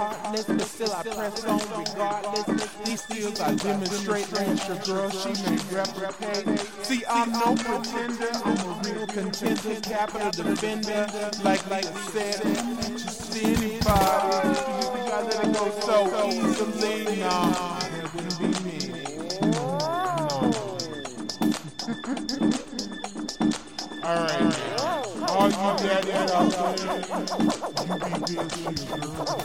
I press on regardless. These skills I demonstrate extra girl, she may replicate. See, I'm no pretender, I'm a real contender, capital defender. Like, like I said, just anybody. You think I let it go so easily? Nah, it wouldn't be me. Alright, all you daddies out there, you be to girl.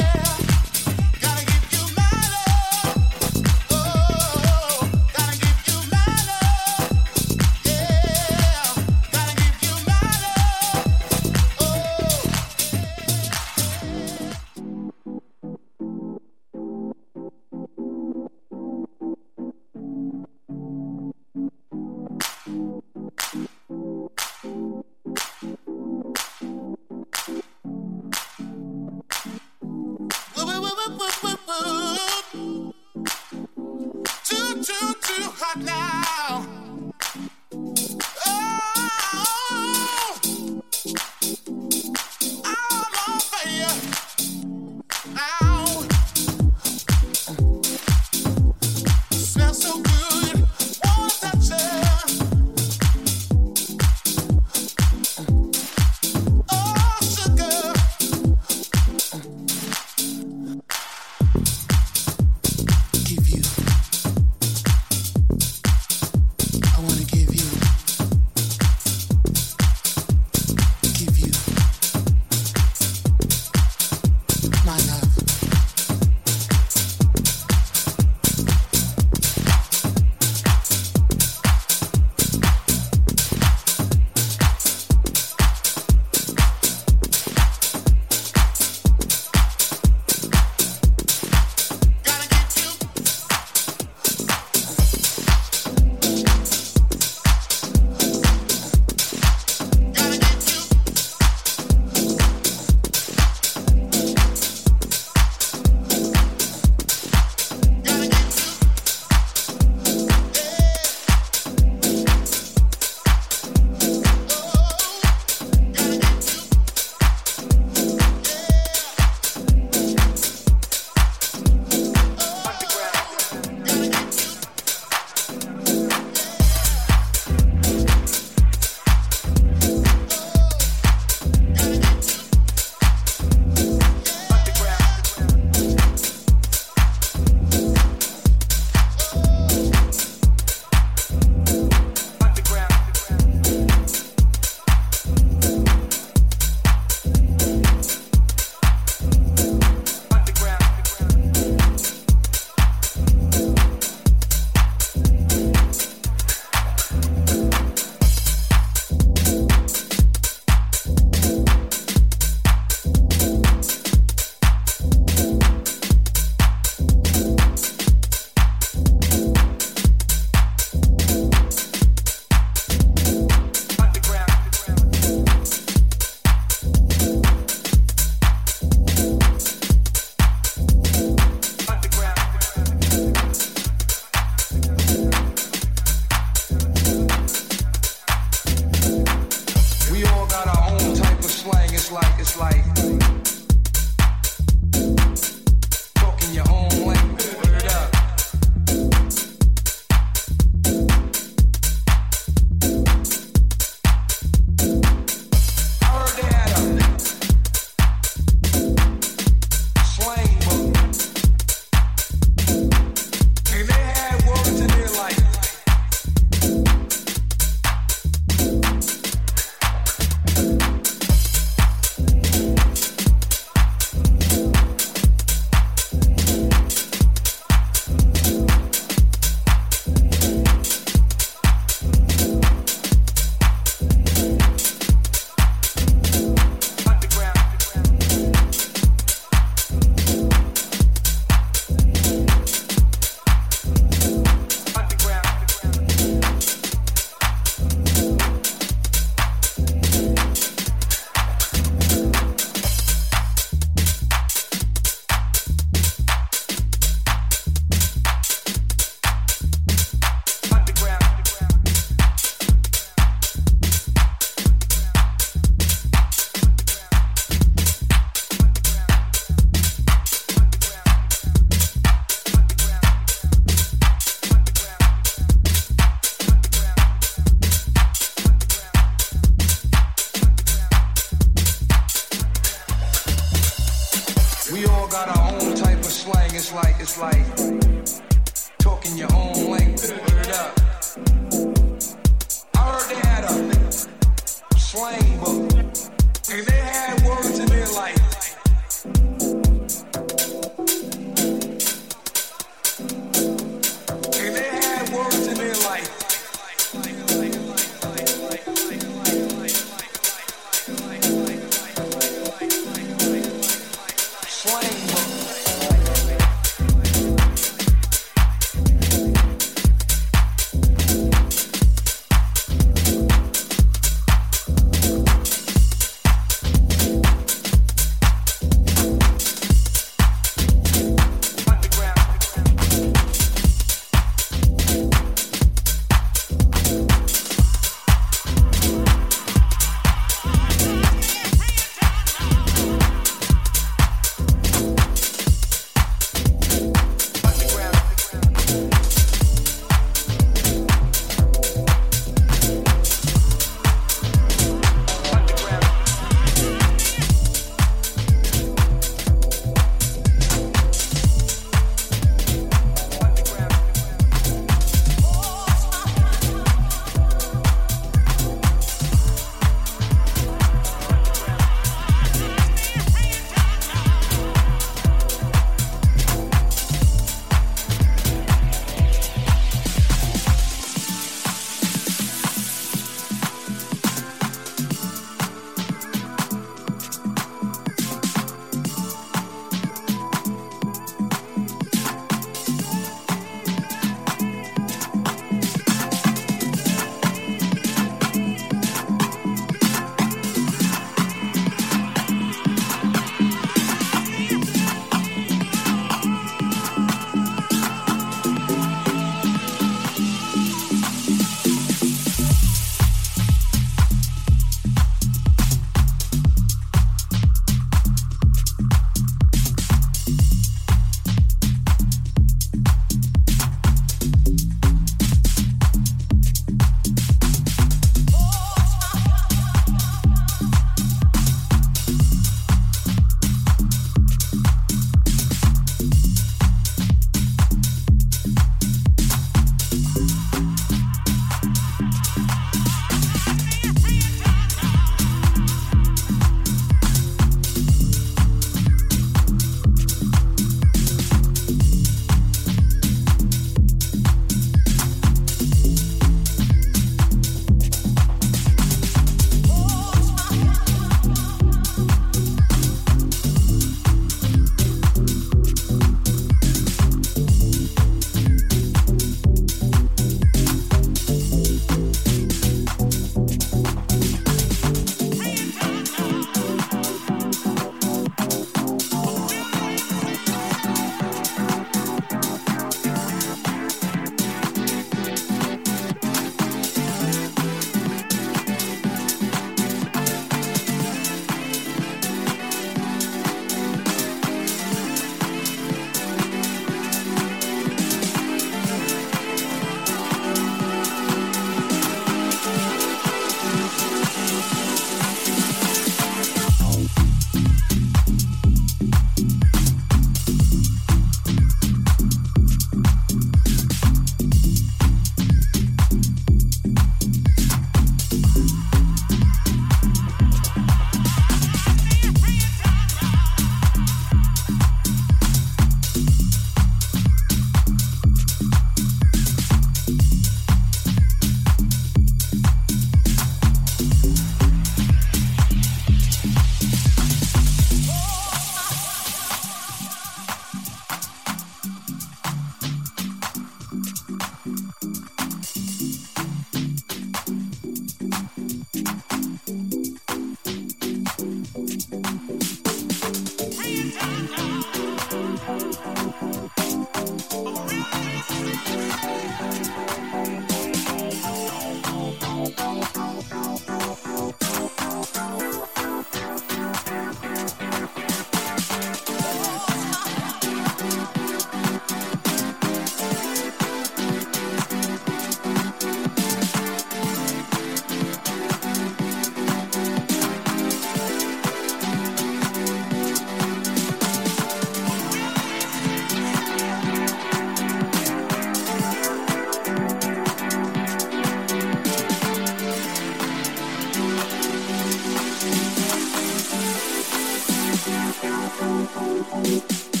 Cannot cage people like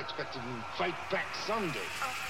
animals and not expect them to fight back someday. Oh.